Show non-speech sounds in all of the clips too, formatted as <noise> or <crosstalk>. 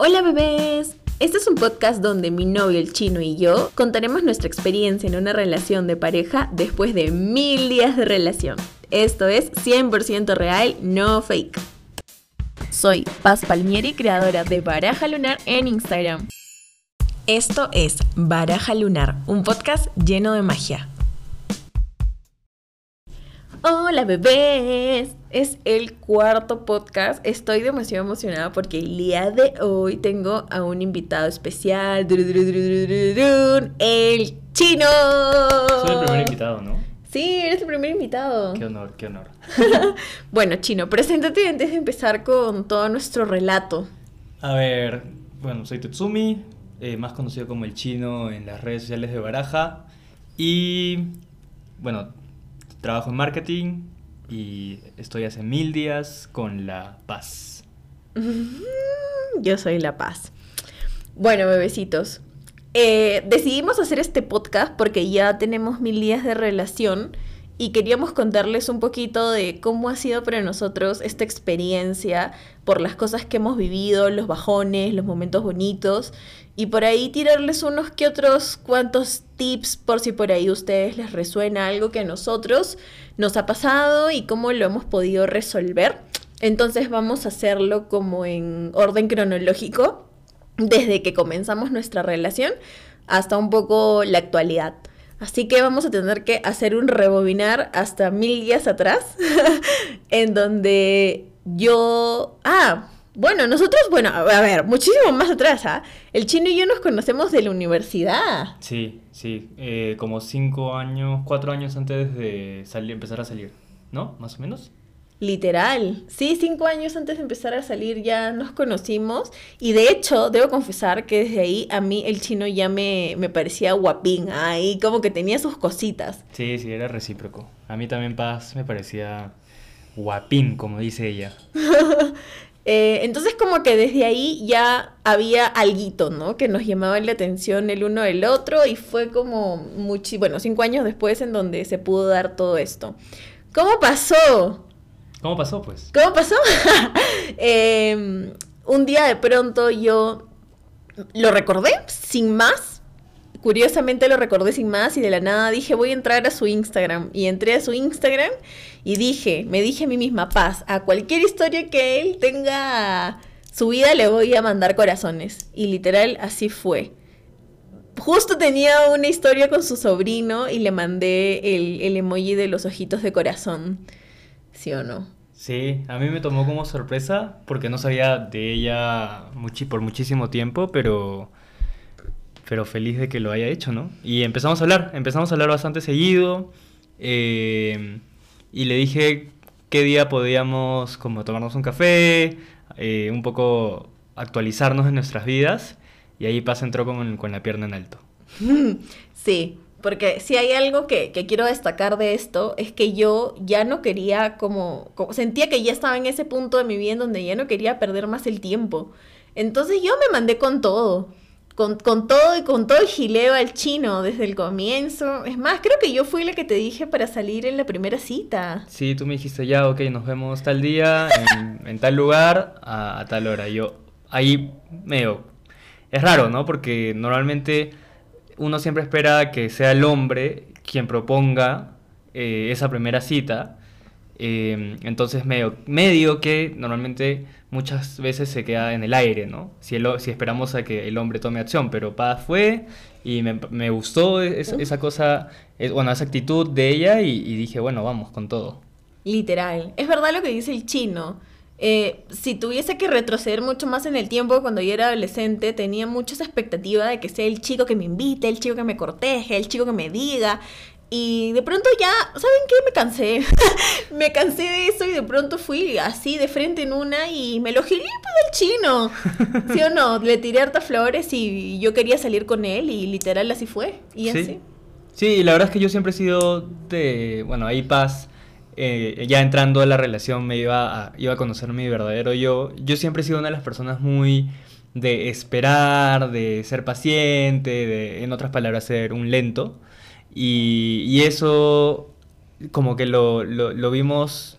Hola bebés. Este es un podcast donde mi novio el chino y yo contaremos nuestra experiencia en una relación de pareja después de mil días de relación. Esto es 100% real, no fake. Soy Paz Palmieri, creadora de Baraja Lunar en Instagram. Esto es Baraja Lunar, un podcast lleno de magia. Hola bebés, es el cuarto podcast. Estoy demasiado emocionada porque el día de hoy tengo a un invitado especial, el chino. Soy el primer invitado, ¿no? Sí, eres el primer invitado. Qué honor, qué honor. <laughs> bueno, chino, preséntate antes de empezar con todo nuestro relato. A ver, bueno, soy Tetsumi, eh, más conocido como el chino en las redes sociales de Baraja. Y bueno, Trabajo en marketing y estoy hace mil días con La Paz. <laughs> Yo soy La Paz. Bueno, bebecitos, eh, decidimos hacer este podcast porque ya tenemos mil días de relación y queríamos contarles un poquito de cómo ha sido para nosotros esta experiencia, por las cosas que hemos vivido, los bajones, los momentos bonitos y por ahí tirarles unos que otros cuantos tips por si por ahí a ustedes les resuena algo que a nosotros nos ha pasado y cómo lo hemos podido resolver. Entonces vamos a hacerlo como en orden cronológico, desde que comenzamos nuestra relación hasta un poco la actualidad. Así que vamos a tener que hacer un rebobinar hasta mil días atrás, <laughs> en donde yo... Ah, bueno, nosotros, bueno, a ver, muchísimo más atrás, ¿ah? El chino y yo nos conocemos de la universidad. Sí, sí, eh, como cinco años, cuatro años antes de salir, empezar a salir, ¿no? Más o menos. Literal. Sí, cinco años antes de empezar a salir ya nos conocimos. Y de hecho, debo confesar que desde ahí a mí el chino ya me, me parecía guapín. Ahí como que tenía sus cositas. Sí, sí, era recíproco. A mí también Paz me parecía guapín, como dice ella. <laughs> Eh, entonces como que desde ahí ya había alguito, ¿no? Que nos llamaba la atención el uno del otro y fue como, mucho, bueno, cinco años después en donde se pudo dar todo esto. ¿Cómo pasó? ¿Cómo pasó, pues? ¿Cómo pasó? <laughs> Em, un día de pronto yo lo recordé sin más curiosamente lo recordé sin más y de la nada dije voy a entrar a su Instagram y entré a su Instagram y dije, me dije a mí misma, paz, a cualquier historia que él tenga su vida le voy a mandar corazones y literal así fue. Justo tenía una historia con su sobrino y le mandé el, emoji de los ojitos de corazón. ¿Sí o no? Sí, a mí me tomó como sorpresa porque no sabía de ella por muchísimo tiempo, pero pero feliz de que lo haya hecho, ¿no? Y empezamos a hablar, empezamos a hablar bastante seguido eh, y le dije qué día podíamos como tomarnos un café, eh, un poco actualizarnos en nuestras vidas y ahí Paz entró con, con la pierna en alto. <laughs> Sí, porque si hay algo que, que, quiero destacar de esto es que yo ya no quería como, como, sentía que ya estaba en ese punto de mi vida en donde ya no quería perder más el tiempo. Entonces yo me mandé con todo con, todo y con todo el gileo al chino desde el comienzo. Es más, creo que yo fui la que te dije para salir en la primera cita. Sí, tú me dijiste ya, ok, nos vemos tal día, en, tal lugar, a, tal hora. Yo ahí medio... Es raro, ¿no? Porque normalmente uno siempre espera que sea el hombre quien proponga eh, esa primera cita. Eh, entonces medio, medio que normalmente muchas veces se queda en el aire, ¿no? Si, si esperamos a que el hombre tome acción, pero Paz fue y me, gustó esa cosa, bueno, esa actitud de ella y, dije, bueno, vamos con todo. Literal. Es verdad lo que dice el chino. Eh, si tuviese que retroceder mucho más en el tiempo cuando yo era adolescente, tenía muchas expectativas de que sea el chico que me invite, el chico que me corteje, el chico que me diga, y de pronto ya, ¿saben qué? Me cansé. <laughs> me cansé de eso y de pronto fui así de frente en una y me lo giré pues el chino. <laughs> ¿Sí o no? Le tiré hartas flores y yo quería salir con él y literal así fue. Y ¿Sí? así. Sí, la verdad es que yo siempre he sido de, bueno, ahí paz. Eh, ya entrando a la relación me iba a, iba a conocer mi verdadero yo. Yo siempre he sido una de las personas muy de esperar, de ser paciente, de, en otras palabras, ser un lento. Y, eso como que lo, lo, vimos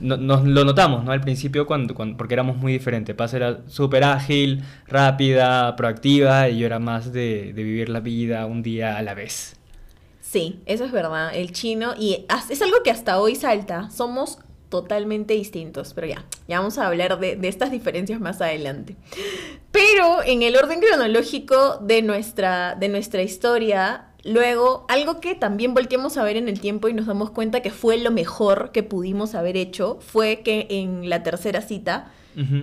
no- nos lo notamos, ¿no? Al principio, cuando, cuando- porque éramos muy diferentes. Paz era súper ágil, rápida, proactiva, y yo era más de, de vivir la vida un día a la vez. Sí, eso es verdad. El chino, y es algo que hasta hoy salta. Somos totalmente distintos. Pero ya, ya vamos a hablar de, de estas diferencias más adelante. Pero en el orden cronológico de nuestra, de nuestra historia, luego, algo que también volteamos a ver en el tiempo y nos damos cuenta que fue lo mejor que pudimos haber hecho, fue que en la tercera cita,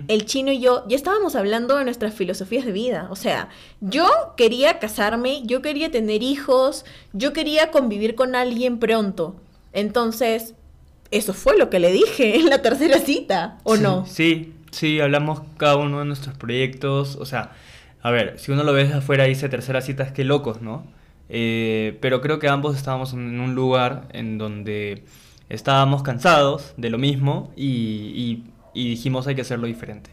el chino y yo ya estábamos hablando de nuestras filosofías de vida. O sea, yo quería casarme, yo quería tener hijos, yo quería convivir con alguien pronto. Entonces, eso fue lo que le dije en la tercera cita, ¿o Sí, no? Sí, sí, hablamos cada uno de nuestros proyectos. O sea, a ver, si uno lo ve desde afuera dice tercera cita, es que locos, ¿no? Eh, pero creo que ambos estábamos en un lugar en donde estábamos cansados de lo mismo y, dijimos hay que hacerlo diferente.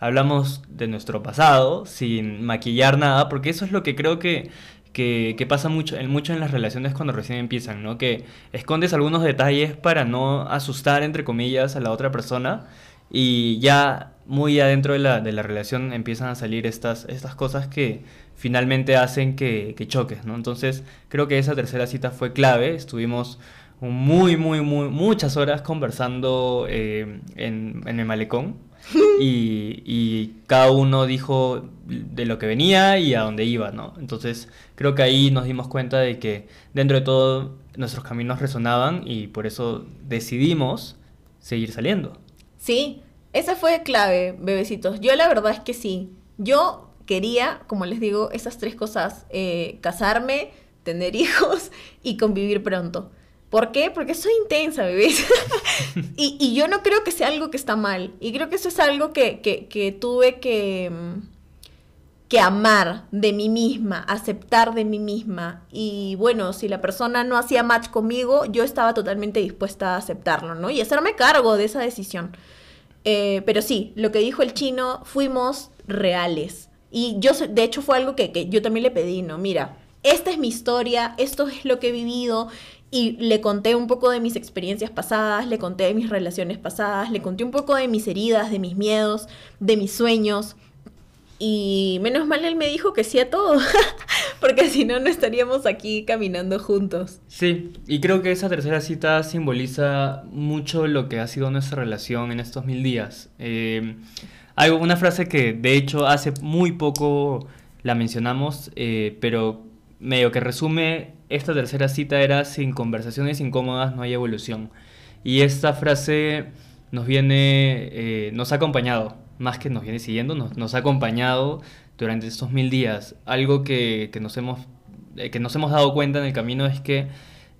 Hablamos de nuestro pasado sin maquillar nada, porque eso es lo que creo que, que, que pasa mucho mucho en las relaciones cuando recién empiezan, ¿no? Que escondes algunos detalles para no asustar, entre comillas, a la otra persona y ya muy adentro de la, de la relación empiezan a salir estas, estas cosas que finalmente hacen que, que choques, ¿no? Entonces creo que esa tercera cita fue clave, estuvimos muy, muy, muy, muchas horas conversando eh, en, en el malecón <laughs> y, y cada uno dijo de lo que venía y a dónde iba, ¿no? Entonces creo que ahí nos dimos cuenta de que dentro de todo nuestros caminos resonaban y por eso decidimos seguir saliendo. Sí, esa fue clave, bebecitos. Yo la verdad es que sí. Yo quería, como les digo, esas tres cosas. eh, casarme, tener <laughs> hijos y convivir pronto. ¿Por qué? Porque soy intensa, bebés. <laughs> y, y yo no creo que sea algo que está mal. Y creo que eso es algo que, que- que tuve que, mm, que amar de mí misma, aceptar de mí misma. Y bueno, si la persona no hacía match conmigo, yo estaba totalmente dispuesta a aceptarlo, ¿no? Y hacerme cargo de esa decisión. Eh, pero sí, lo que dijo el chino, fuimos reales. Y yo, de hecho, fue algo que, que yo también le pedí, ¿no? Mira, esta es mi historia, esto es lo que he vivido. Y le conté un poco de mis experiencias pasadas, le conté de mis relaciones pasadas, le conté un poco de mis heridas, de mis miedos, de mis sueños. Y menos mal él me dijo que sí a todo, <laughs> porque si no, no estaríamos aquí caminando juntos. Sí, y creo que esa tercera cita simboliza mucho lo que ha sido nuestra relación en estos mil días. Eh, hay una frase que de hecho hace muy poco la mencionamos, eh, pero medio que resume esta tercera cita era sin conversaciones incómodas no hay evolución. Y esta frase nos viene, eh, nos ha acompañado, más que nos viene siguiendo, nos, nos ha acompañado durante estos mil días. Algo que, que nos hemos, eh, que nos hemos dado cuenta en el camino es que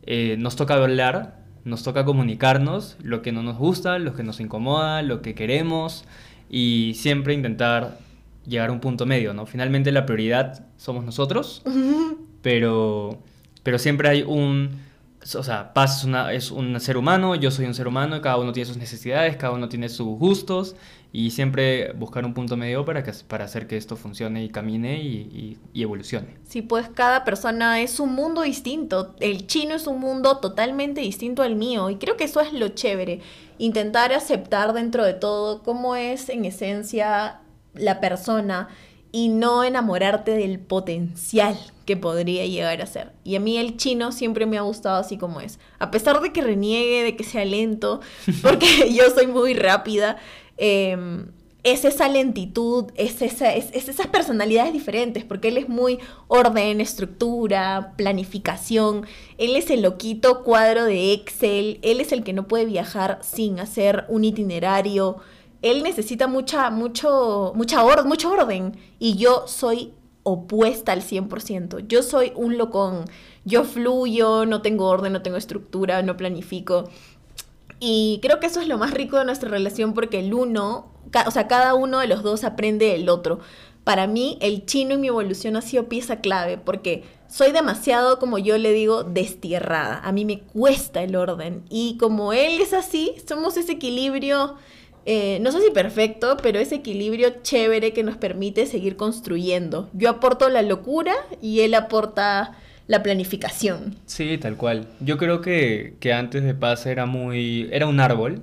eh, nos toca hablar, nos toca comunicarnos lo que no nos gusta, lo que nos incomoda, lo que queremos y siempre intentar llegar a un punto medio, ¿no? Finalmente la prioridad somos nosotros, <laughs> pero, pero siempre hay un... O sea, Paz es, una- es un ser humano, yo soy un ser humano, cada uno tiene sus necesidades, cada uno tiene sus gustos y siempre buscar un punto medio para, que, para hacer que esto funcione y camine y, y- y evolucione. Sí, pues cada persona es un mundo distinto. El chino es un mundo totalmente distinto al mío. Y creo que eso es lo chévere. Intentar aceptar dentro de todo cómo es en esencia la persona y no enamorarte del potencial que podría llegar a ser. Y a mí el chino siempre me ha gustado así como es. A pesar de que reniegue, de que sea lento, <laughs> porque <laughs> yo soy muy rápida, eh, es esa lentitud, es, esa, es, es esas personalidades diferentes, porque él es muy orden, estructura, planificación, él es el loquito cuadro de Excel, él es el que no puede viajar sin hacer un itinerario, él necesita mucha, mucho, mucha or- mucho orden y yo soy opuesta al 100%, yo soy un locón, yo fluyo, no tengo orden, no tengo estructura, no planifico. Y creo que eso es lo más rico de nuestra relación porque el uno, o sea, cada uno de los dos aprende del otro. Para mí, el chino en mi evolución ha sido pieza clave porque soy demasiado, como yo le digo, destierrada. A mí me cuesta el orden. Y como él es así, somos ese equilibrio, eh, no sé si perfecto, pero ese equilibrio chévere que nos permite seguir construyendo. Yo aporto la locura y él aporta la planificación. Sí, tal cual. Yo creo que, que antes de Paz era muy... era un árbol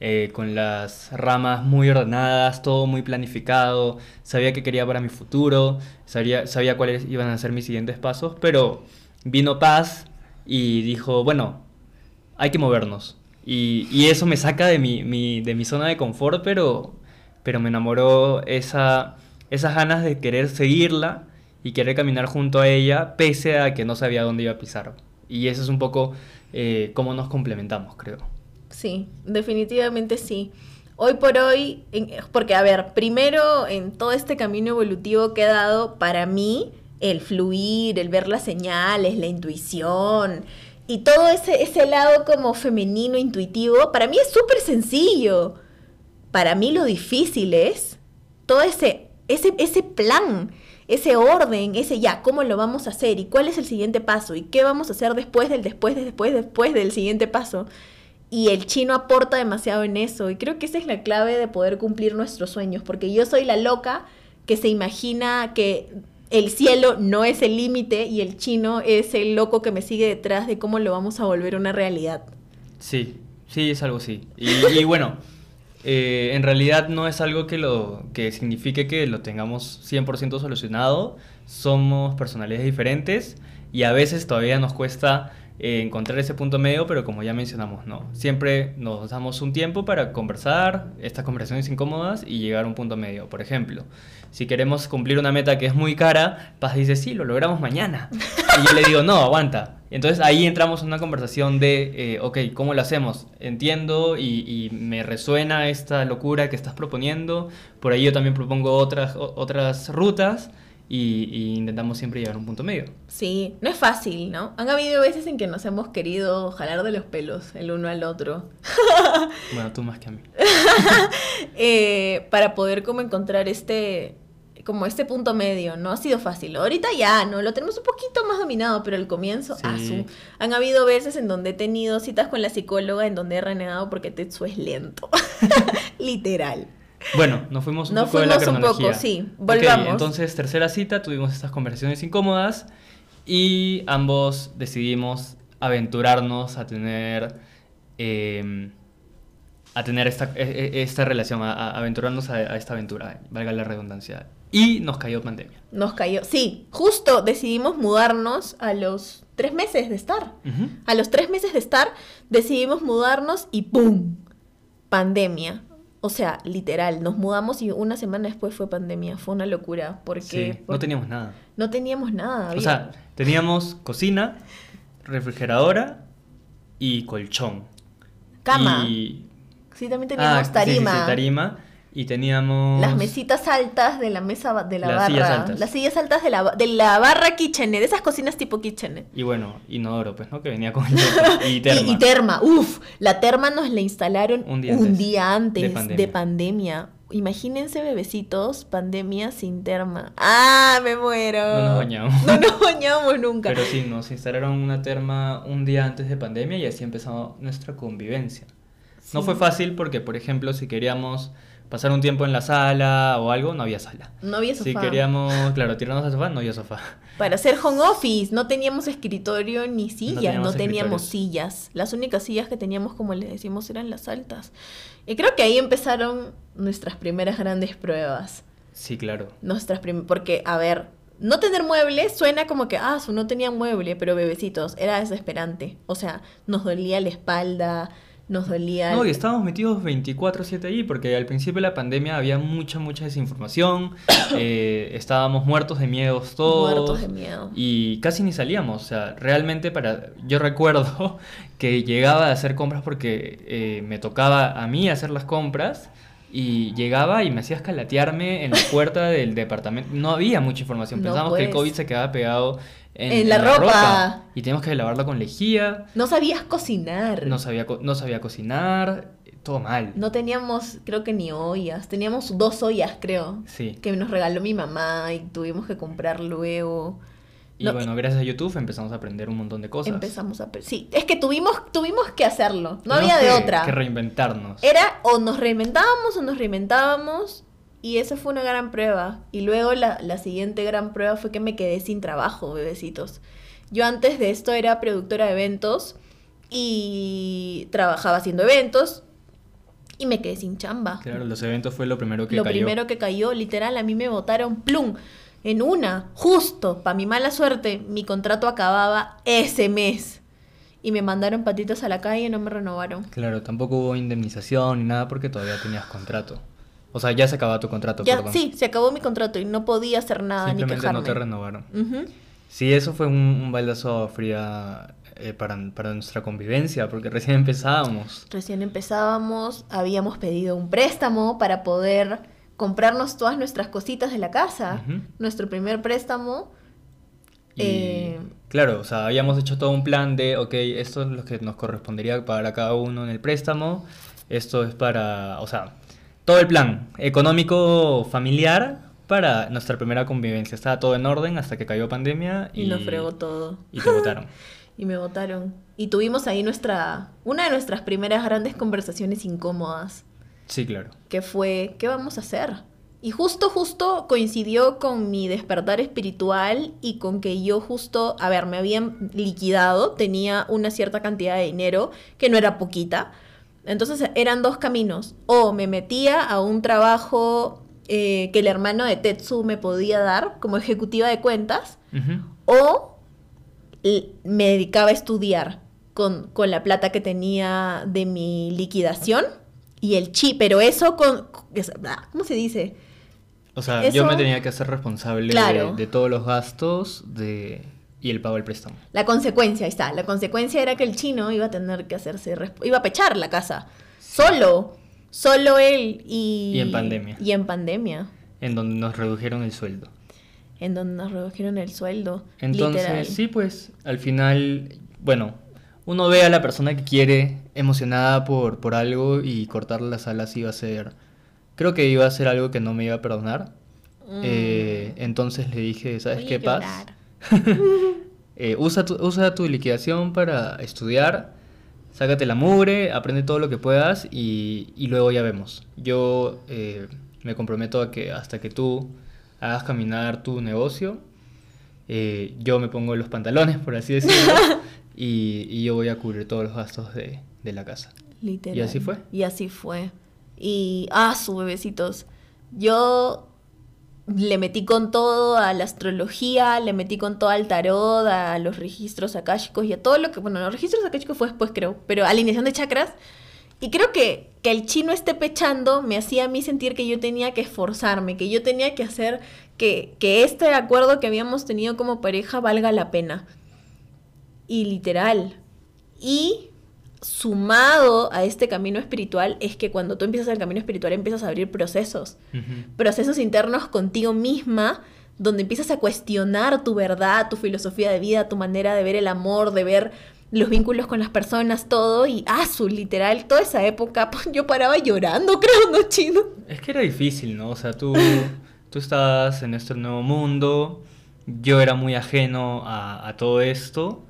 eh, con las ramas muy ordenadas, todo muy planificado, sabía qué quería para mi futuro, sabía, sabía cuáles iban a ser mis siguientes pasos, pero vino Paz y dijo, bueno, hay que movernos. Y, eso me saca de mi, de mi zona de confort, pero, pero me enamoró esa, esas ganas de querer seguirla y querer caminar junto a ella, pese a que no sabía dónde iba a pisar. Y eso es un poco eh, cómo nos complementamos, creo. Sí, definitivamente sí. Hoy por hoy, porque a ver, primero en todo este camino evolutivo que he dado, para mí, el fluir, el ver las señales, la intuición y todo ese, ese lado como femenino, intuitivo, para mí es súper sencillo. Para mí lo difícil es todo ese, ese, ese plan, ese orden, ese ya, cómo lo vamos a hacer y cuál es el siguiente paso y qué vamos a hacer después del después, del después, después del siguiente paso. Y el chino aporta demasiado en eso y creo que esa es la clave de poder cumplir nuestros sueños, porque yo soy la loca que se imagina que el cielo no es el límite y el chino es el loco que me sigue detrás de cómo lo vamos a volver una realidad. Sí, sí, es algo así. Y, bueno, eh, en realidad no es algo que, lo, que signifique que lo tengamos 100% solucionado. Somos personalidades diferentes y a veces todavía nos cuesta eh, encontrar ese punto medio, pero como ya mencionamos, no. Siempre nos damos un tiempo para conversar, estas conversaciones incómodas y llegar a un punto medio. Por ejemplo, si queremos cumplir una meta que es muy cara, Paz dice, sí, lo logramos mañana. Y yo le digo, no, aguanta. Entonces ahí entramos en una conversación de, eh, ok, ¿cómo lo hacemos? Entiendo y, y me resuena esta locura que estás proponiendo. Por ahí yo también propongo otras, otras rutas y, y intentamos siempre llegar a un punto medio. Sí, no es fácil, ¿no? Han habido veces en que nos hemos querido jalar de los pelos el uno al otro Bueno, tú más que a mí. <laughs> eh, para poder como encontrar este como este punto medio, no ha sido fácil. Ahorita ya, ¿no? Lo tenemos un poquito más dominado, pero al comienzo, Sí. han habido veces en donde he tenido citas con la psicóloga en donde he renegado porque Tetsu es lento. <laughs> Literal. Bueno, nos fuimos un Nos poco de la fuimos un poco, sí. Volvamos. entonces, tercera cita, tuvimos estas conversaciones incómodas y ambos decidimos aventurarnos a tener eh, a tener esta, e- e- esta relación, a, aventurarnos a, a esta aventura, valga la redundancia. Y nos cayó pandemia. Nos cayó. Sí, justo decidimos mudarnos a los tres meses de estar. A los tres meses de estar, decidimos mudarnos y ¡pum! Pandemia. O sea, literal, nos mudamos y una semana después fue pandemia. Fue una locura. Porque Sí, no teníamos nada. no teníamos nada. O sea, teníamos cocina, refrigeradora y colchón. cama. Y Sí, también Ah, teníamos sí, sí, tarima. sí, tarima. Y teníamos... Las mesitas altas de la mesa de la Las barra. sillas altas. Las sillas altas de la, de la barra kitchener. De esas cocinas tipo kitchener. Y bueno, inodoro, pues, ¿no? Que venía con <laughs> el. Y terma. Y, y terma, uff, la terma nos la instalaron Un día antes día antes de de pandemia. pandemia. Imagínense, bebecitos, pandemia sin terma. ¡Ah, me muero! No nos bañamos. No nos bañamos nunca. Pero sí, nos instalaron una terma un día antes de pandemia y así empezó nuestra convivencia. No fue fácil porque, por ejemplo, si queríamos pasar un tiempo en la sala o algo, no había sala. No había sofá. Si queríamos, claro, tirarnos al sofá, no había sofá. <laughs> Para hacer home office, no teníamos escritorio ni sillas, no teníamos sillas. Las únicas sillas que teníamos, como les decimos, eran las altas. Y creo que ahí empezaron nuestras primeras grandes pruebas. Sí, claro. Nuestras porque, a ver, no tener muebles suena como que, ah, su no tenía mueble, pero bebecitos, era desesperante. O sea, nos dolía la espalda, nos dolía... No, y estábamos metidos 24/7 ahí porque al principio de la pandemia había mucha, mucha desinformación, <coughs> eh, estábamos muertos de miedos todos. Muertos de miedo. Y casi ni salíamos, o sea, realmente para... Yo recuerdo <laughs> que llegaba a hacer compras porque eh, me tocaba a mí hacer las compras y llegaba y me hacía escalatearme en la puerta del departamento. No había mucha información, No, pensábamos que el. COVID se quedaba pegado en, En la ropa. y teníamos que lavarla con lejía. No sabías cocinar. No sabía, no sabía cocinar, todo mal. No teníamos, creo que ni ollas. Teníamos dos ollas, creo. Sí. Que nos regaló mi mamá y tuvimos que comprar luego. Y No, bueno, gracias a YouTube empezamos a aprender un montón de cosas. Empezamos a... Sí, es que tuvimos, tuvimos que hacerlo. No había de otra. Que reinventarnos. Era o nos reinventábamos o nos reinventábamos y esa fue una gran prueba. Y luego la, la siguiente gran prueba fue que me quedé sin trabajo, bebecitos. Yo antes de esto era productora de eventos y trabajaba haciendo eventos y me quedé sin chamba. Claro, los eventos fue lo primero que Lo cayó. primero que cayó, literal, a mí me votaron plum. En una, justo, para mi mala suerte, mi contrato acababa ese mes. Y me mandaron patitas a la calle y no me renovaron. Claro, tampoco hubo indemnización ni nada porque todavía tenías contrato. O sea, ya se acababa tu contrato, Ya, perdón. sí, se acabó mi contrato y no podía hacer nada ni Simplemente quejarme. no te renovaron. Sí, eso fue un, un baldazo fría eh, para, para nuestra convivencia, porque recién empezábamos. Recién empezábamos, habíamos pedido un préstamo para poder comprarnos todas nuestras cositas de la casa. Nuestro primer préstamo. Y eh, claro, o sea, habíamos hecho todo un plan de, ok, esto es lo que nos correspondería pagar a cada uno en el préstamo, esto es para, o sea, todo el plan económico familiar para nuestra primera convivencia. Estaba todo en orden hasta que cayó pandemia y, nos fregó todo. Y te votaron. <laughs> Y me votaron. Y tuvimos ahí nuestra, una de nuestras primeras grandes conversaciones incómodas, Sí, claro. que fue, ¿qué vamos a hacer? Y justo, justo coincidió con mi despertar espiritual y con que yo justo, a ver, me habían liquidado, tenía una cierta cantidad de dinero, que no era poquita. Entonces eran dos caminos. O me metía a un trabajo eh, que el hermano de Tetsu me podía dar como ejecutiva de cuentas, o me dedicaba a estudiar con, con la plata que tenía de mi liquidación y el chi, pero eso con, ah, ¿cómo se dice? O sea, yo me tenía que hacer responsable Claro. de, de todos los gastos de, y el pago del préstamo. La consecuencia, ahí está, la consecuencia era que el chino iba a tener que hacerse, iba a pechar la casa, solo, solo él y... Y en pandemia. Y en pandemia, En donde nos redujeron el sueldo. en donde nos redujeron el sueldo. Entonces, literal. sí, pues, al final, bueno, uno ve a la persona que quiere emocionada por, por algo y cortarle las alas iba a ser, creo que iba a ser algo que no me iba a perdonar. Mm. Eh, entonces le dije, ¿sabes Voy qué, Paz? <laughs> Eh, usa, tu, usa tu liquidación para estudiar, sácate la mugre, aprende todo lo que puedas y, y luego ya vemos. Yo eh, me comprometo a que hasta que tú hagas caminar tu negocio, eh, yo me pongo los pantalones, por así decirlo, <laughs> y, y yo voy a cubrir todos los gastos de, de la casa. Literal. ¿Y así fue? Y así fue. Y, ah, su bebecitos. Yo le metí con todo a la astrología, le metí con todo al tarot, a los registros akáshicos y a todo lo que, bueno, los registros akáshicos fue después creo, pero alineación de chakras. Y creo que, que el chino esté pechando me hacía a mí sentir que yo tenía que esforzarme, que yo tenía que hacer que, que este acuerdo que habíamos tenido como pareja valga la pena. Y literal. Y sumado a este camino espiritual es que cuando tú empiezas el camino espiritual empiezas a abrir procesos, procesos internos contigo misma, donde empiezas a cuestionar tu verdad, tu filosofía de vida, tu manera de ver el amor, de ver los vínculos con las personas, todo, y ah, su literal, toda esa época, <laughs> yo paraba llorando, <laughs> creo, ¿no, chino? Es que era difícil, ¿no? O sea, tú, tú estabas en este nuevo mundo, yo era muy ajeno a, a todo esto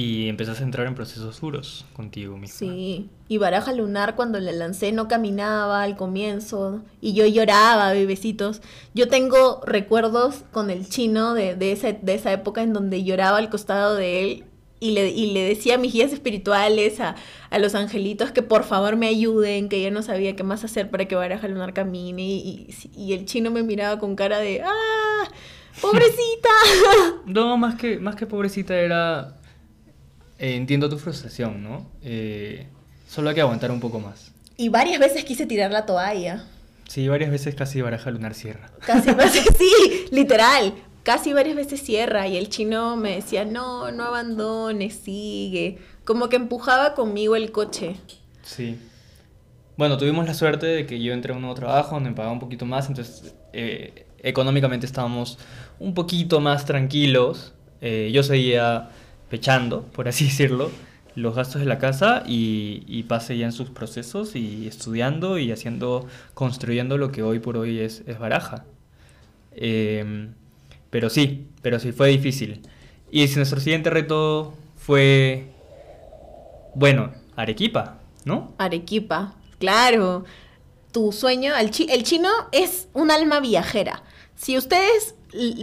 y empezaste a entrar en procesos duros contigo misma. Sí, y Baraja Lunar cuando la lancé no caminaba al comienzo y yo lloraba, bebecitos. Yo tengo recuerdos con el chino de, de, esa, de esa época en donde lloraba al costado de él y le, y le decía a mis guías espirituales, a, a los angelitos, que por favor me ayuden, que ya no sabía qué más hacer para que Baraja Lunar camine. Y, y- y el chino me miraba con cara de, ¡ah! ¡Pobrecita! <laughs> No, más que, más que pobrecita era... eh, entiendo tu frustración, ¿no? Eh, solo hay que aguantar un poco más. y varias veces quise tirar la toalla. Sí, varias veces casi baraja lunar cierra. Casi <laughs> veces, sí, literal. Casi varias veces cierra y el chino me decía, no, no abandones, sigue. Como que empujaba conmigo el coche. Sí. Bueno, tuvimos la suerte de que yo entré a un nuevo trabajo donde me pagaba un poquito más, entonces eh, económicamente estábamos un poquito más tranquilos. Eh, yo seguía pechando, por así <laughs> decirlo, los gastos de la casa y, y pasé ya en sus procesos y estudiando y haciendo, construyendo lo que hoy por hoy es, es baraja. Em, pero sí, pero sí, fue difícil. Y nuestro siguiente reto fue, bueno, Arequipa, ¿no? Arequipa, claro. Tu sueño, el, chi- el chino es un alma viajera. Si ustedes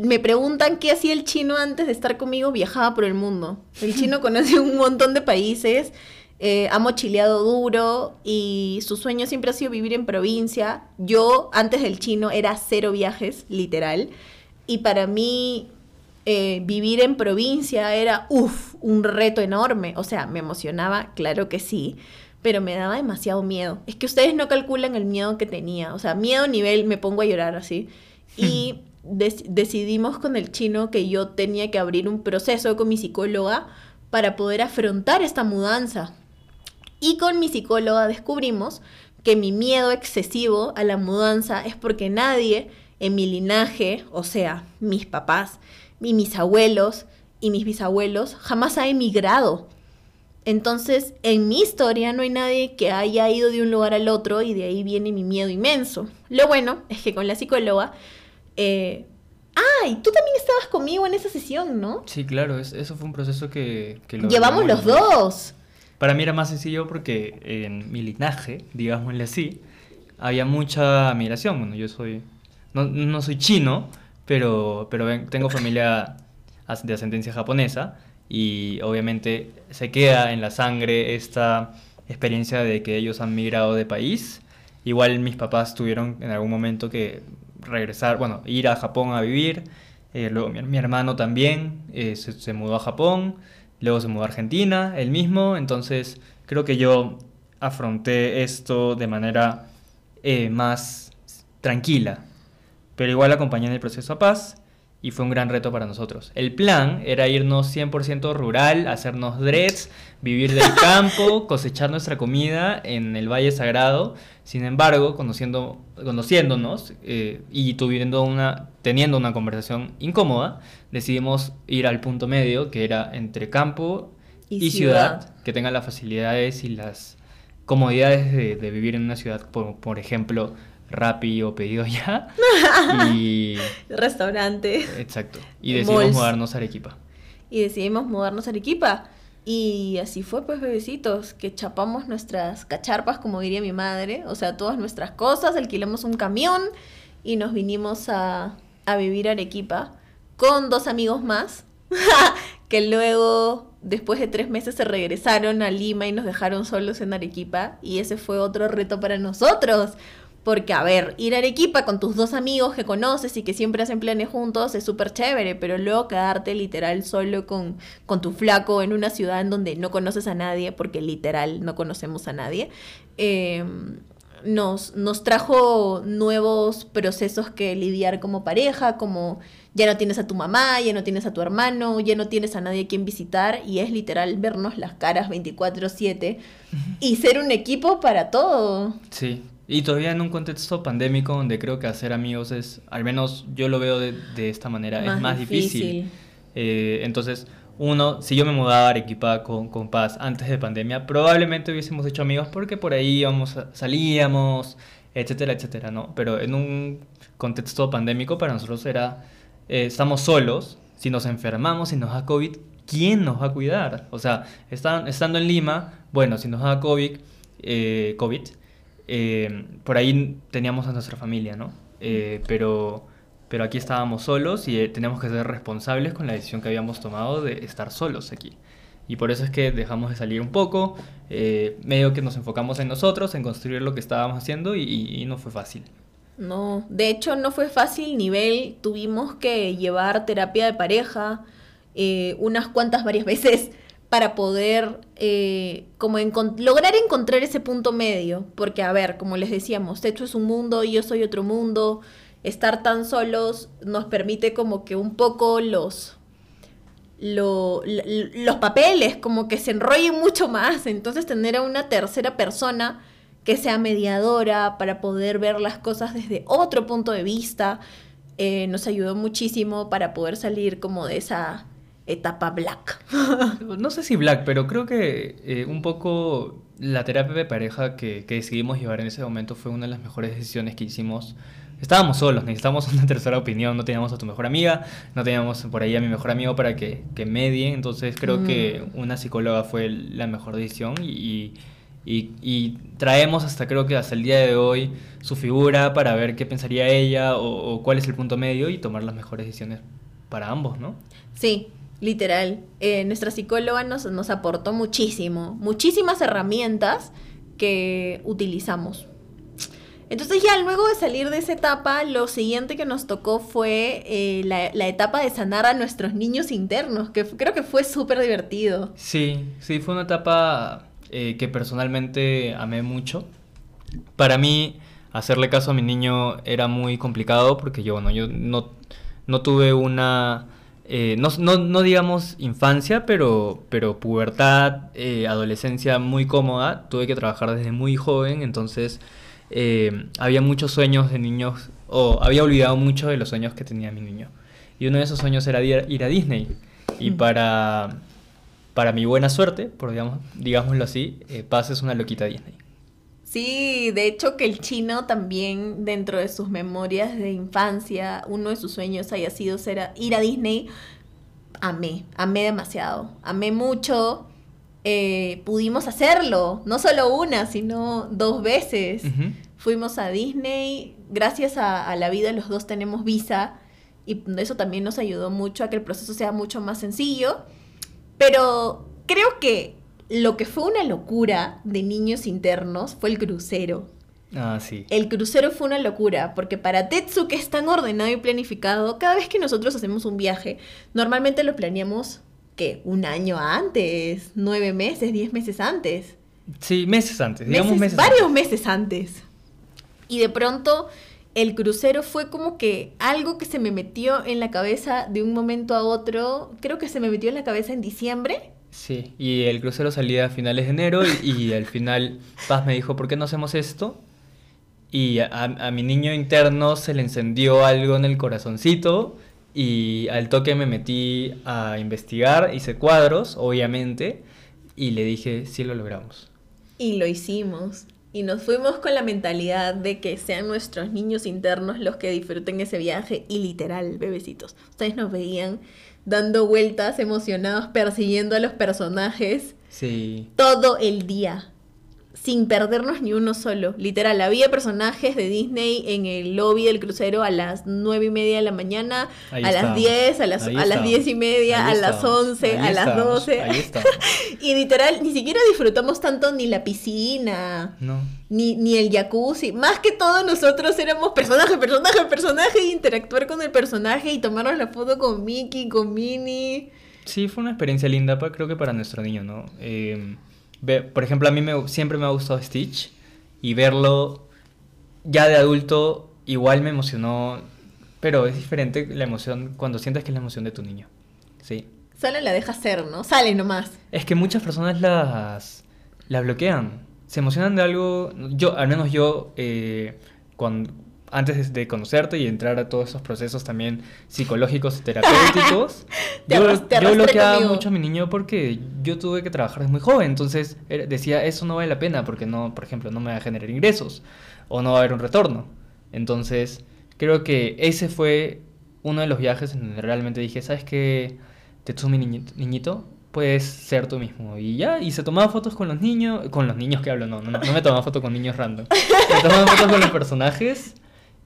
me preguntan qué hacía el chino antes de estar conmigo, viajaba por el mundo. El chino conoce un montón de países. eh, ha mochileado duro y su sueño siempre ha sido vivir en provincia. Yo, antes del chino, era cero viajes, literal. Y para mí, eh, vivir en provincia era, uff, un reto enorme. O sea, me emocionaba, claro que sí, pero me daba demasiado miedo. Es que ustedes no calculan el miedo que tenía. O sea, miedo nivel, me pongo a llorar así. Y <laughs> decidimos con el chino que yo tenía que abrir un proceso con mi psicóloga para poder afrontar esta mudanza. Y con mi psicóloga descubrimos que mi miedo excesivo a la mudanza es porque nadie en mi linaje, o sea, mis papás y mis abuelos y mis bisabuelos, jamás ha emigrado. Entonces, en mi historia no hay nadie que haya ido de un lugar al otro y de ahí viene mi miedo inmenso. Lo bueno es que con la psicóloga... Eh, ¡Ay! Tú también estabas conmigo en esa sesión, ¿no? Sí, claro, eso fue un proceso que... Llevamos los dos. Para mí era más sencillo porque en mi linaje, digámosle así, había mucha migración. Bueno, yo soy, no, soy chino, pero, pero tengo familia de ascendencia japonesa y obviamente se queda en la sangre esta experiencia de que ellos han migrado de país. Igual mis papás tuvieron en algún momento que regresar, bueno, ir a Japón a vivir. Eh, luego mi, hermano también eh, se, mudó a Japón luego se mudó a Argentina, él mismo, entonces creo que yo afronté esto de manera eh, más tranquila, pero igual acompañé en el proceso a paz y fue un gran reto para nosotros. El plan era irnos 100% rural, hacernos dreads, vivir del <laughs> campo, cosechar nuestra comida en el Valle Sagrado. Sin embargo, conociendo, conociéndonos eh, y tuviendo una, teniendo una conversación incómoda, decidimos ir al punto medio, que era entre campo y, ciudad. que tenga las facilidades y las comodidades de, vivir en una ciudad, por, por ejemplo, Rappi o pedido ya. <laughs> y... Restaurante. Exacto. Y decidimos mudarnos a Arequipa. Y decidimos mudarnos a Arequipa. Y así fue, pues, bebecitos, que chapamos nuestras cacharpas, como diría mi madre, o sea, todas nuestras cosas, alquilamos un camión y nos vinimos a, a vivir a Arequipa con dos amigos más, <laughs> que luego, después de tres meses, se regresaron a Lima y nos dejaron solos en Arequipa, y ese fue otro reto para nosotros, porque, a ver, ir a Arequipa con tus dos amigos que conoces y que siempre hacen planes juntos es súper chévere, pero luego quedarte literal solo con, con tu flaco en una ciudad en donde no conoces a nadie, porque literal no conocemos a nadie, em, nos, nos trajo nuevos procesos que lidiar como pareja, como ya no tienes a tu mamá, ya no tienes a tu hermano, ya no tienes a nadie a quien visitar y es literal vernos las caras 24/7 y ser un equipo para todo. Sí, y todavía en un contexto pandémico donde creo que hacer amigos es, al menos yo lo veo de, de esta manera, es más difícil. Eh, entonces, uno, si yo me mudaba a Arequipa con, con, Paz antes de pandemia, probablemente hubiésemos hecho amigos porque por ahí íbamos, salíamos, etcétera, etcétera, ¿no? Pero en un contexto pandémico para nosotros era, eh, estamos solos, si nos enfermamos, si nos da COVID, ¿quién nos va a cuidar? O sea, estando en Lima, bueno, si nos da COVID, eh, COVID eh, por ahí teníamos a nuestra familia, ¿no? Eh, pero, pero aquí estábamos solos y eh, teníamos que ser responsables con la decisión que habíamos tomado de estar solos aquí. Y por eso es que dejamos de salir un poco, medio que nos enfocamos en nosotros, en construir lo que estábamos haciendo y no fue fácil. No, de hecho no fue fácil nivel, tuvimos que llevar terapia de pareja unas cuantas varias <laughs> veces para poder eh, como lograr encontrar ese punto medio. Porque, a ver, como les decíamos, Techo es un mundo yo soy otro mundo. Estar tan solos nos permite como que un poco los, los papeles como que se enrollen mucho más. Entonces tener a una tercera persona que sea mediadora para poder ver las cosas desde otro punto de vista eh, nos ayudó muchísimo para poder salir como de esa etapa black. <laughs> no sé si black, pero creo que eh, un poco la terapia de pareja que, que, decidimos llevar en ese momento fue una de las mejores decisiones que hicimos. Estábamos solos, necesitábamos <laughs> una tercera opinión, no teníamos a tu mejor amiga, no teníamos por ahí a mi mejor amigo para que, que medie, entonces creo que mm. una psicóloga fue la mejor decisión y, y, y, traemos hasta creo que hasta el día de hoy su figura para ver qué pensaría ella o, o cuál es el punto medio y tomar las mejores decisiones para ambos, ¿no? Sí, Literal. Eh, nuestra psicóloga nos, nos aportó muchísimo, muchísimas herramientas que utilizamos. Entonces ya luego de salir de esa etapa, lo siguiente que nos tocó fue eh, la, la etapa de sanar a nuestros niños internos, que creo que fue súper divertido. Sí, sí, fue una etapa eh, que personalmente amé mucho. Para mí, hacerle caso a mi niño era muy complicado porque yo, bueno, yo no, no tuve una, eh, no, no, no digamos infancia, pero, pero pubertad, eh, adolescencia muy cómoda. Tuve que trabajar desde muy joven, entonces eh, había muchos sueños de niños, o había olvidado mucho de los sueños que tenía mi niño. Y uno de esos sueños era ir, a Disney. Y Mm. para, para mi buena suerte, por digamos, digámoslo así, eh, Paz es una loquita Disney. Sí, de hecho que el chino también dentro de sus memorias de infancia, uno de sus sueños haya sido ser a- ir a Disney. Amé, amé demasiado, amé mucho. eh, pudimos hacerlo, no solo una, sino dos veces. Fuimos a Disney, gracias a, a la vida los dos tenemos visa y eso también nos ayudó mucho a que el proceso sea mucho más sencillo. Pero creo que lo que fue una locura de niños internos fue el crucero. Ah, sí. El crucero fue una locura, porque para Tetsu, que es tan ordenado y planificado, cada vez que nosotros hacemos un viaje, normalmente lo planeamos, ¿qué? Un año antes, nueve meses, diez meses antes. Sí, meses antes, digamos Meses- meses varios antes. meses antes. Y de pronto el crucero fue como que algo que se me metió en la cabeza de un momento a otro. Creo que se me metió en la cabeza en diciembre. Sí, y el crucero salía a finales de enero y, y al final Paz me dijo, ¿por qué no hacemos esto? Y a, a mi niño interno se le encendió algo en el corazoncito y al toque me metí a investigar, hice cuadros, obviamente, y le dije, sí lo logramos. Y lo hicimos. Y nos fuimos con la mentalidad de que sean nuestros niños internos los que disfruten ese viaje. Y literal, bebecitos. Ustedes nos veían dando vueltas, emocionados, persiguiendo a los personajes Sí, todo el día. Sin perdernos ni uno solo. Literal, había personajes de Disney en el lobby del crucero a las nueve y media de la mañana, Ahí a las estábamos, 10, a las, ahí a las diez y media, ahí a las estábamos, 11, ahí a las estábamos, 12. ahí estábamos. <laughs> y literal, ni siquiera disfrutamos tanto ni la piscina, no. ni, ni el jacuzzi. Más que todo nosotros éramos personaje, personaje, personaje, y interactuar con el personaje y tomarnos la foto con Mickey, con Minnie. Sí, fue una experiencia linda, creo que para nuestro niño, ¿no? Eh, ve- por ejemplo, a mí me, siempre me ha gustado Stitch y verlo ya de adulto igual me emocionó, pero es diferente la emoción cuando sientes que es la emoción de tu niño. Sí. Solo la deja ser, ¿no? Sale nomás. Es que muchas personas las, las bloquean, se emocionan de algo, yo, al menos yo, eh, cuando, antes de conocerte y entrar a todos esos procesos también psicológicos y terapéuticos, <laughs> Te yo, te yo bloqueaba conmigo. mucho a mi niño porque yo tuve que trabajar desde muy joven, entonces decía, eso no vale la pena porque no, por ejemplo, no me va a generar ingresos o no va a haber un retorno. Entonces, creo que ese fue uno de los viajes en donde realmente dije, ¿sabes qué? Tetsumi niñito, niñito, puedes ser tú mismo. Y ya, y se tomaba fotos con los niños, con los niños que hablo, no, no, no me tomaba fotos con niños random. <laughs> Se tomaba fotos con los personajes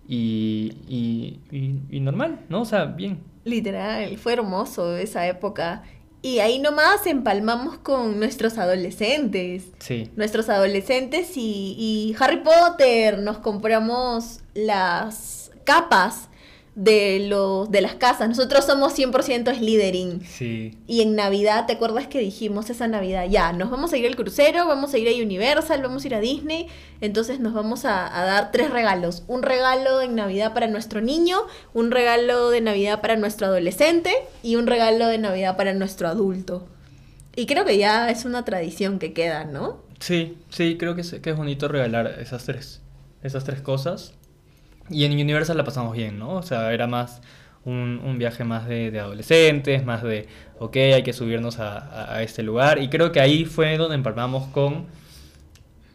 y, y, y, y normal, ¿no? O sea, bien. Literal, fue hermoso esa época. Y ahí nomás empalmamos con nuestros adolescentes. Sí. Nuestros adolescentes y, y Harry Potter. Nos compramos las capas de, los, de las casas. Nosotros somos 100% Slytherin. Sí. Y en Navidad, ¿te acuerdas que dijimos esa Navidad? Ya, nos vamos a ir al crucero, vamos a ir a Universal, vamos a ir a Disney. Entonces nos vamos a, a dar tres regalos. Un regalo en Navidad para nuestro niño, un regalo de Navidad para nuestro adolescente y un regalo de Navidad para nuestro adulto. Y creo que ya es una tradición que queda, ¿no? Sí, sí, creo que es, que es bonito regalar esas tres, esas tres cosas. Y en Universal la pasamos bien, ¿no? O sea, era más un, un viaje más de, de adolescentes, más de, ok, hay que subirnos a, a- a este lugar. Y creo que ahí fue donde empalmamos con,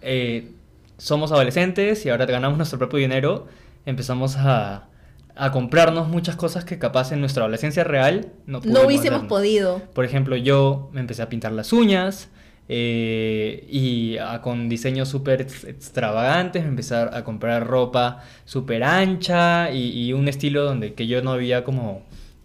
eh, somos adolescentes y ahora ganamos nuestro propio dinero, empezamos a, a comprarnos muchas cosas que capaz en nuestra adolescencia real no No hubiésemos darnos. podido. Por ejemplo, yo me empecé a pintar las uñas eh, y a- con diseños súper ex- extravagantes, a a comprar ropa súper ancha y, y un estilo donde que yo no había como,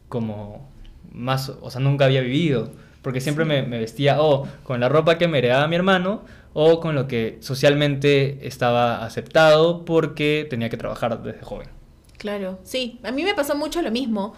como más, o sea, nunca había vivido. Porque siempre me, me, vestía o con la ropa que me heredaba mi hermano o con lo que socialmente estaba aceptado porque tenía que trabajar desde joven. Claro, sí, a mí me pasó mucho lo mismo.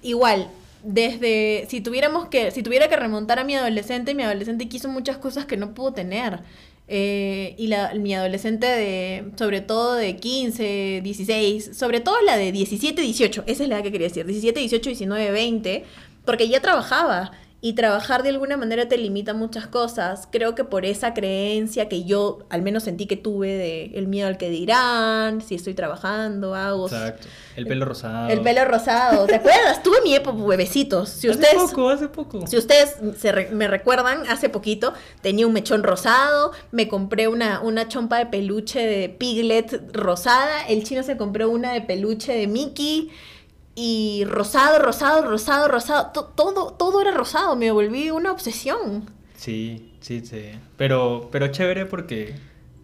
Igual, desde si tuviéramos que si tuviera que remontar a mi adolescente, mi adolescente quiso muchas cosas que no pudo tener. Eh, y la, mi adolescente de, sobre todo de 15, 16, sobre todo la de 17, 18, esa es la que quería decir, 17, 18, 19, 20, porque ya trabajaba y trabajar de alguna manera te limita muchas cosas. Creo que por esa creencia que yo al menos sentí que tuve de el miedo al que dirán, si estoy trabajando, hago... Exacto. El pelo rosado. El pelo rosado. ¿Te acuerdas? Tuve mi época, huevecitos. Si hace ustedes, poco, hace poco. Si ustedes se re, me recuerdan, hace poquito tenía un mechón rosado, me compré una, una chompa de peluche de Piglet rosada, el chino se compró una de peluche de Mickey y rosado, rosado, rosado, rosado, todo, todo era rosado, me volví una obsesión. Sí, sí, sí. Pero, pero chévere porque,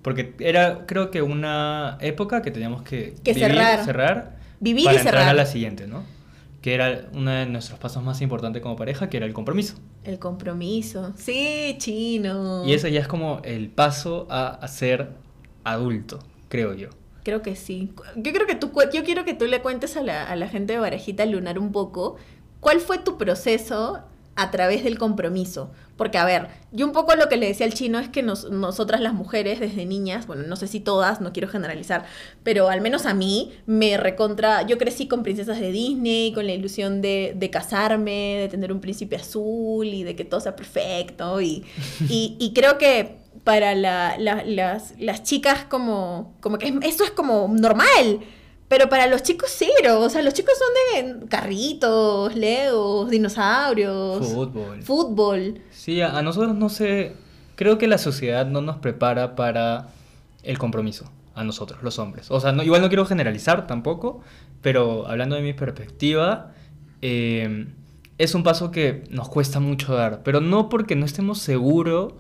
porque era, creo que una época que teníamos que, que vivir, cerrar. cerrar. Vivir para y cerrar. a la siguiente, ¿no? Que era uno de nuestros pasos más importantes como pareja, que era el compromiso. El compromiso. Sí, chino. Y ese ya es como el paso a, a ser adulto, creo yo. Creo que sí. Yo creo que tú, yo quiero que tú le cuentes a la, a la gente de Barajita Lunar un poco cuál fue tu proceso a través del compromiso. Porque, a ver, yo un poco lo que le decía al chino es que nos, nosotras las mujeres desde niñas, bueno, no sé si todas, no quiero generalizar, pero al menos a mí me recontra, yo crecí con princesas de Disney, con la ilusión de, de casarme, de tener un príncipe azul y de que todo sea perfecto. Y, y creo que para la, la, las, las, chicas como, como que eso es como normal. Pero para los chicos cero, o sea, los chicos son de carritos, legos, dinosaurios. Fútbol. Fútbol. Sí, a, a, nosotros no sé, creo que la sociedad no nos prepara para el compromiso, a nosotros, los hombres. O sea, no, igual no quiero generalizar tampoco, pero hablando de mi perspectiva, eh, es un paso que nos cuesta mucho dar, pero no porque no estemos seguros,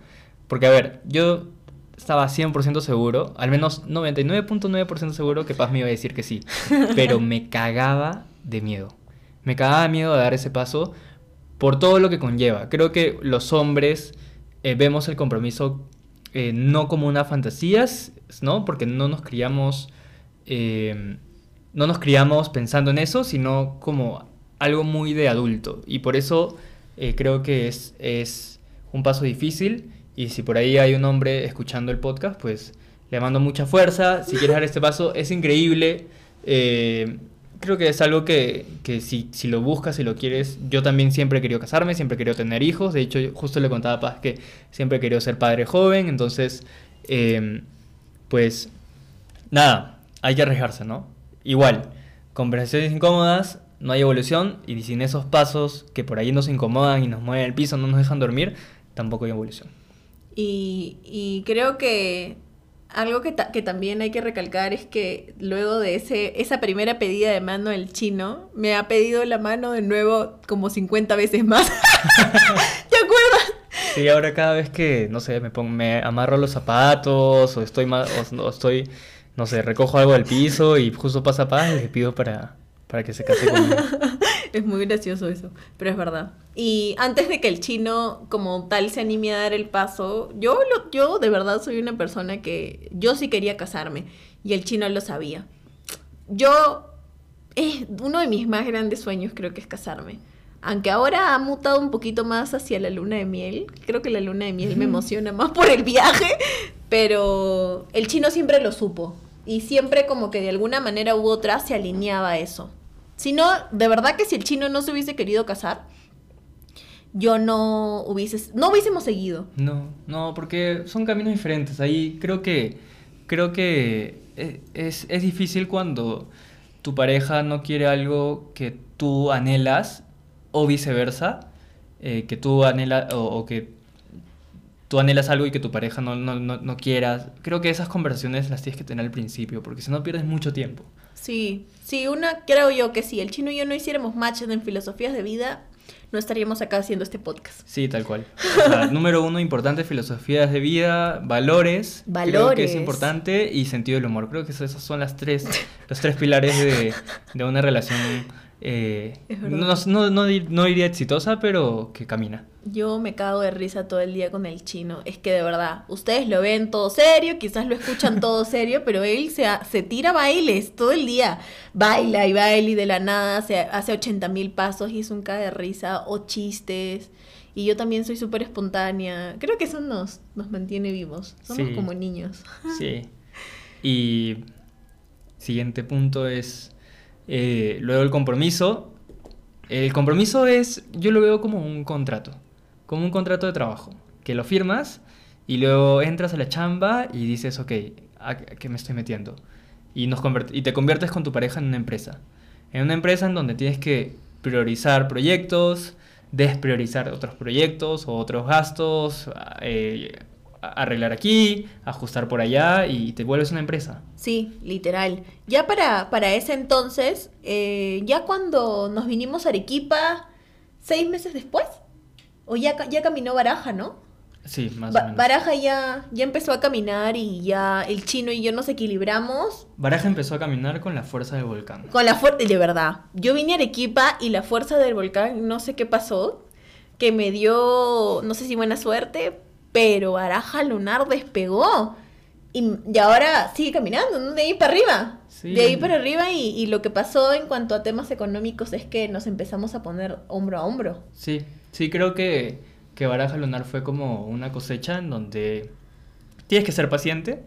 porque a ver, yo estaba 100% seguro, al menos 99.9% seguro que Paz me iba a decir que sí, <laughs> pero me cagaba de miedo. Me cagaba de miedo de dar ese paso por todo lo que conlleva. Creo que los hombres eh, vemos el compromiso eh, no como una fantasía, ¿no? Porque no nos criamos eh, no nos criamos pensando en eso, sino como algo muy de adulto. Y por eso creo que es, es un paso difícil. Y si por ahí hay un hombre escuchando el podcast, pues le mando mucha fuerza. Si quieres dar este paso, es increíble. Eh, creo que es algo que, que si, si, lo buscas, si lo quieres, yo también siempre he querido casarme, siempre he querido tener hijos. De hecho, justo le contaba a Paz que siempre he querido ser padre joven. Entonces, eh, pues nada, hay que arriesgarse, ¿no? Igual, conversaciones incómodas, no hay evolución y sin esos pasos que por ahí nos incomodan y nos mueven el piso, no nos dejan dormir, tampoco hay evolución. Y, y creo que algo que, que, también hay que recalcar es que luego de ese, esa primera pedida de mano del chino, me ha pedido la mano de nuevo como 50 veces más. <laughs> ¿Te acuerdas? Sí, ahora cada vez que, no sé, me, pongo, me amarro los zapatos o estoy, o, o estoy, no sé, recojo algo del piso y justo pasa paz le pido para, para que se case conmigo. <laughs> es muy gracioso eso, pero es verdad. Y antes de que el chino como tal se anime a dar el paso, yo, lo, yo de verdad soy una persona que yo sí quería casarme y el chino lo sabía. Yo, es uno de mis más grandes sueños creo que es casarme. Aunque ahora ha mutado un poquito más hacia la luna de miel, creo que la luna de miel me emociona más por el viaje, pero el chino siempre lo supo y siempre como que de alguna manera u otra se alineaba a eso. Si no, de verdad que si el chino no se hubiese querido casar, yo no hubiese, no hubiésemos seguido. No, no, porque son caminos diferentes. Ahí creo que, creo que es, es difícil cuando tu pareja no quiere algo que tú anhelas o viceversa, eh, que tú anhelas o, o, que tú anhelas algo y que tu pareja no, no, no, no quieras. Creo que esas conversaciones las tienes que tener al principio, porque si no pierdes mucho tiempo. Sí, sí, una creo yo que si el chino y yo no hiciéramos match en filosofías de vida, no estaríamos acá haciendo este podcast. Sí, tal cual. O sea, <laughs> número uno, importante, filosofías de vida, valores. Valores. Creo que es importante y sentido del humor. Creo que esos son las tres, los tres pilares de, de una relación eh, no, no, no, no diría exitosa, pero que camina. Yo me cago de risa todo el día con el chino. Es que de verdad, ustedes lo ven todo serio, quizás lo escuchan <laughs> todo serio, pero él se, se tira bailes todo el día. Baila y baila y de la nada se hace 80 mil pasos y es un caga de risa o chistes. Y yo también soy súper espontánea. Creo que eso nos, nos mantiene vivos. Somos Sí. como niños. Sí. <laughs> Y siguiente punto es eh, luego el compromiso. El compromiso es, yo lo veo como un contrato, como un contrato de trabajo, que lo firmas y luego entras a la chamba y dices, ok, ¿a qué me estoy metiendo? Y, nos y te conviertes con tu pareja en una empresa. En una empresa en donde tienes que priorizar proyectos, despriorizar otros proyectos o otros gastos, eh, arreglar aquí, ajustar por allá y te vuelves una empresa. Sí, literal. Ya para, para ese entonces, eh, ya cuando nos vinimos a Arequipa, seis meses después, o ya, ya caminó Baraja, ¿no? Sí, más Ba- o menos. Baraja ya, ya empezó a caminar y ya el chino y yo nos equilibramos Baraja empezó a caminar con la fuerza del volcán. con la fuerza, de verdad. Yo vine a Arequipa y la fuerza del volcán, no sé qué pasó, que me dio, no sé si buena suerte, pero Baraja Lunar despegó. Y, y ahora sigue caminando, ¿no? De ahí para arriba. Sí. De ahí para arriba y, y lo que pasó en cuanto a temas económicos es que nos empezamos a poner hombro a hombro. Sí, sí, creo que, que Baraja Lunar fue como una cosecha en donde tienes que ser paciente,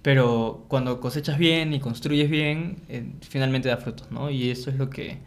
pero cuando cosechas bien y construyes bien, eh, finalmente da frutos, ¿no? Y eso es lo que,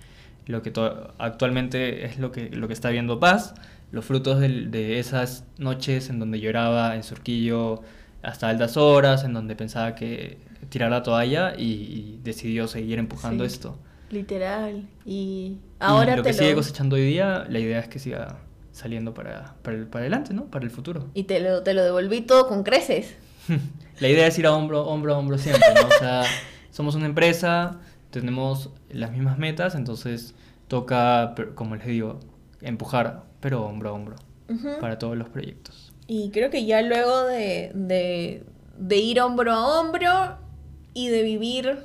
lo que actualmente es lo que, lo que está viendo Paz, los frutos del- de esas noches en donde lloraba en Surquillo hasta altas horas, en donde pensaba que tirar la toalla y, y decidió seguir empujando Sí. esto. Literal. Y Y ahora lo te que sigue lo... cosechando hoy día, la idea es que siga saliendo para, para, el- para adelante, ¿no? Para el futuro. Y te lo, te lo devolví todo con creces. <laughs> La idea es ir a hombro, hombro a hombro siempre, ¿no? O sea, <laughs> somos una empresa, tenemos las mismas metas, entonces toca, como les digo, empujar, pero hombro a hombro, para todos los proyectos. Y creo que ya luego de, de, de ir hombro a hombro y de vivir,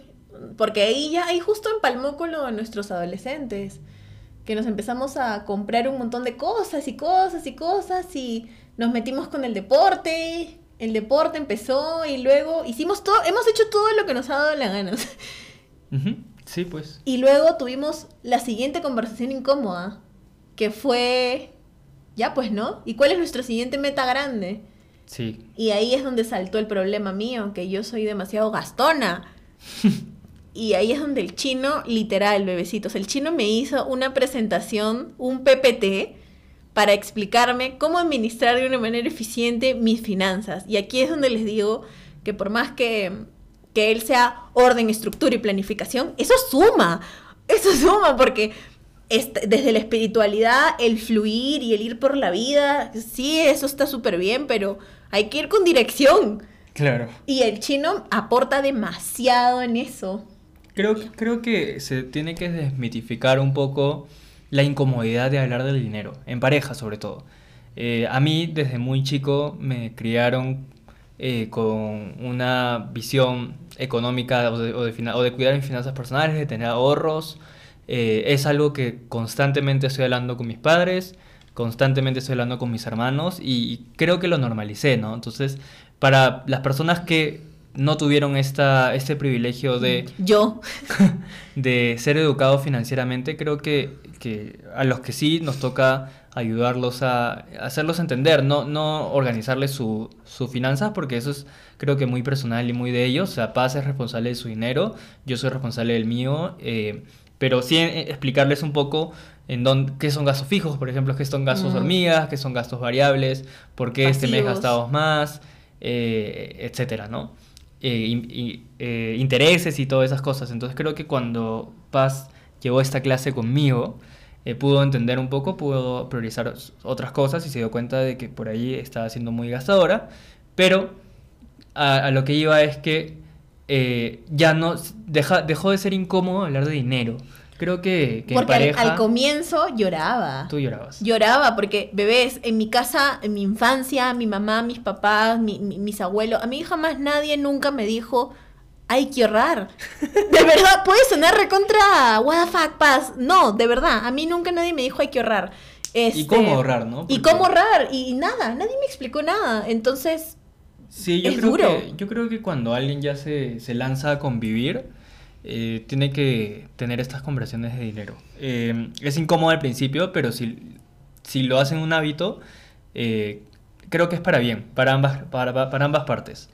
porque ahí ya, ahí justo empalmó con lo de nuestros adolescentes, que nos empezamos a comprar un montón de cosas y cosas y cosas y nos metimos con el deporte, el deporte empezó y luego hicimos todo, hemos hecho todo lo que nos ha dado la gana. <laughs> Ujú, Sí, pues. Y luego tuvimos la siguiente conversación incómoda, que fue, ya pues, ¿no? ¿Y cuál es nuestra siguiente meta grande? Sí. Y ahí es donde saltó el problema mío, que yo soy demasiado gastona. <laughs> y ahí es donde el chino, literal, bebecitos, el chino me hizo una presentación, un PPT, para explicarme cómo administrar de una manera eficiente mis finanzas. Y aquí es donde les digo que por más que, que él sea orden, estructura y planificación, eso suma, eso suma, porque desde la espiritualidad, el fluir y el ir por la vida, sí, eso está súper bien, pero hay que ir con dirección. Claro. Y el chino aporta demasiado en eso. Creo, que- creo que se tiene que desmitificar un poco la incomodidad de hablar del dinero, en pareja sobre todo. Eh, a mí desde muy chico me criaron eh, con una visión económica o de, o de fina- o de cuidar mis finanzas personales, de tener ahorros. Eh, es algo que constantemente estoy hablando con mis padres, constantemente estoy hablando con mis hermanos y, creo que lo normalicé, ¿no? Entonces, para las personas que no tuvieron esta, este privilegio de Yo. <laughs> de ser educados financieramente, creo que, que a los que sí nos toca ayudarlos a hacerlos entender, no, no organizarles su, sus finanzas, porque eso es creo que muy personal y muy de ellos. O sea, Paz es responsable de su dinero, yo soy responsable del mío, eh, pero sí eh, explicarles un poco en dónde, qué son gastos fijos, por ejemplo, qué son gastos Mm. hormigas, qué son gastos variables, por qué este mes Pasivos. gastamos más, eh, etcétera, ¿no? eh, y, eh, intereses y todas esas cosas. Entonces creo que cuando Paz llevó esta clase conmigo, pudo entender un poco, pudo priorizar otras cosas y se dio cuenta de que por ahí estaba siendo muy gastadora, pero a, a lo que iba es que eh, ya no deja, dejó de ser incómodo hablar de dinero. Creo que, Porque al- pareja al, comienzo lloraba. tú llorabas. Lloraba porque, bebés, en mi casa, en mi infancia, mi mamá, mis papás, mi- mi- mis abuelos, a mí jamás nadie nunca me dijo, hay que ahorrar. <laughs> De verdad, puede sonar recontra, what the fuck, paz. No, de verdad, a mí nunca nadie me dijo hay que ahorrar. ¿Y cómo Este, ahorrar, no? Y cómo ahorrar, y, y nada, nadie me explicó nada. Entonces, Sí, yo Es creo, duro. Que, yo creo que cuando alguien ya se, se lanza a convivir, eh, tiene que tener estas conversiones de dinero. Eh, es incómodo al principio, pero si, si lo hacen un hábito, eh, creo que es para bien, para ambas, para, para ambas partes.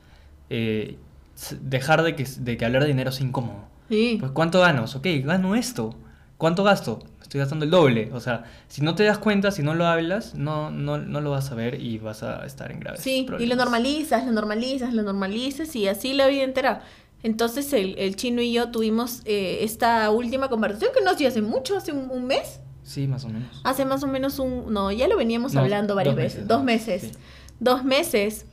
Dejar de que, de que hablar de dinero sea incómodo. sí. Pues ¿cuánto ganas? Ok, gano esto. ¿Cuánto gasto? Estoy gastando el doble. O sea, si no te das cuenta, si no lo hablas, no, no, no lo vas a ver y vas a estar en graves Sí, y lo problemas. normalizas, lo normalizas, lo normalizas y así la vida entera. Entonces el, el chino y yo tuvimos eh, esta última conversación que no sé, hace mucho, hace un, un mes. Sí, más o menos. Hace más o menos un... No, ya lo veníamos No, hablando varias dos veces. Dos meses. Sí. Dos meses.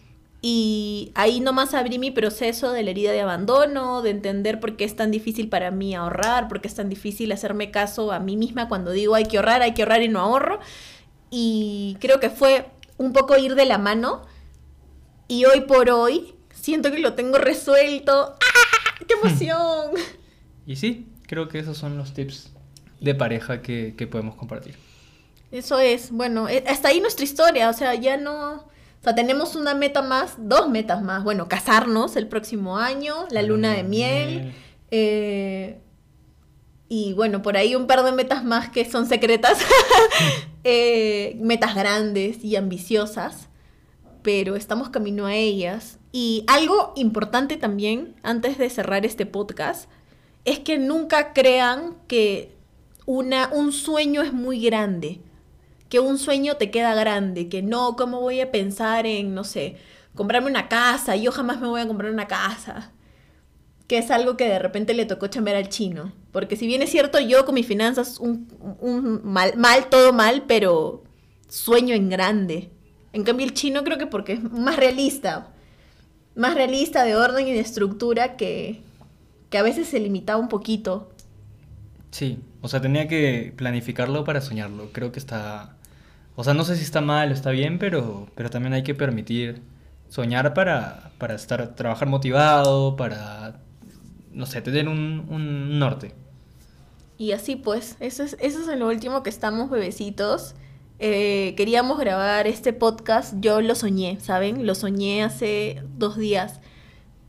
Y ahí nomás abrí mi proceso de la herida de abandono, de entender por qué es tan difícil para mí ahorrar, por qué es tan difícil hacerme caso a mí misma cuando digo hay que ahorrar, hay que ahorrar y no ahorro. Y creo que fue un poco ir de la mano. Y hoy por hoy siento que lo tengo resuelto. ¡Ah! ¡Qué emoción! Y sí, creo que esos son los tips de pareja que, que podemos compartir. Eso es, bueno, eh, hasta ahí nuestra historia, o sea, ya no, o sea, tenemos una meta más, dos metas más, bueno, casarnos el próximo año, la luna de miel, eh, y bueno, por ahí un par de metas más que son secretas, <laughs> eh, metas grandes y ambiciosas, pero estamos camino a ellas. Y algo importante también, antes de cerrar este podcast, es que nunca crean que una, un sueño es muy grande, que un sueño te queda grande, que no, ¿cómo voy a pensar en, no sé, comprarme una casa? Yo jamás me voy a comprar una casa. Que es algo que de repente le tocó chambear al chino. Porque si bien es cierto, yo con mis finanzas, un, mal, mal, todo mal, pero sueño en grande. En cambio, el chino creo que porque es más realista. Más realista de orden y de estructura que, que a veces se limitaba un poquito. Sí, o sea, tenía que planificarlo para soñarlo. Creo que está... O sea, no sé si está mal o está bien, pero, pero también hay que permitir soñar para, para estar, trabajar motivado, para, no sé, tener un, un norte. Y así pues, eso es, eso es en lo último que estamos, bebecitos. Eh, queríamos grabar este podcast, yo lo soñé, ¿saben? Lo soñé hace dos días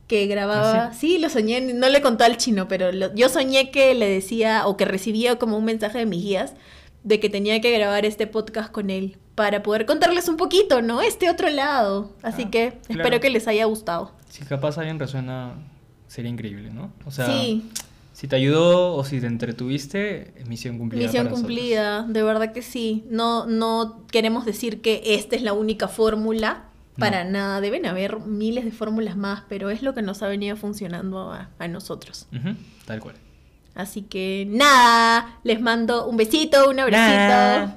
que grababa... ¿Ah, sí? lo soñé, no le contó al chino, pero lo- yo soñé que le decía o que recibía como un mensaje de mis guías de que tenía que grabar este podcast con él para poder contarles un poquito, ¿no? Este otro lado. Así Ah, que claro. espero que les haya gustado. Si capaz alguien resuena, sería increíble, ¿no? O sea, sí. si te ayudó o si te entretuviste, misión cumplida. Misión para nosotros. cumplida, de verdad que sí. No, no queremos decir que esta es la única fórmula. Para nada, deben haber miles de fórmulas más, pero es lo que nos ha venido funcionando a, a nosotros. Ujú, tal cual. Así que nada, les mando un besito, un abracito.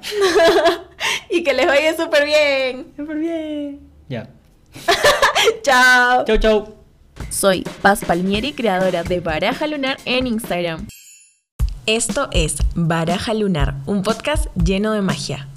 <laughs> y que les vaya súper bien. Súper bien. Ya. <laughs> Chao. Chau, chau. Soy Paz Palmieri, creadora de Baraja Lunar en Instagram. Esto es Baraja Lunar, un podcast lleno de magia.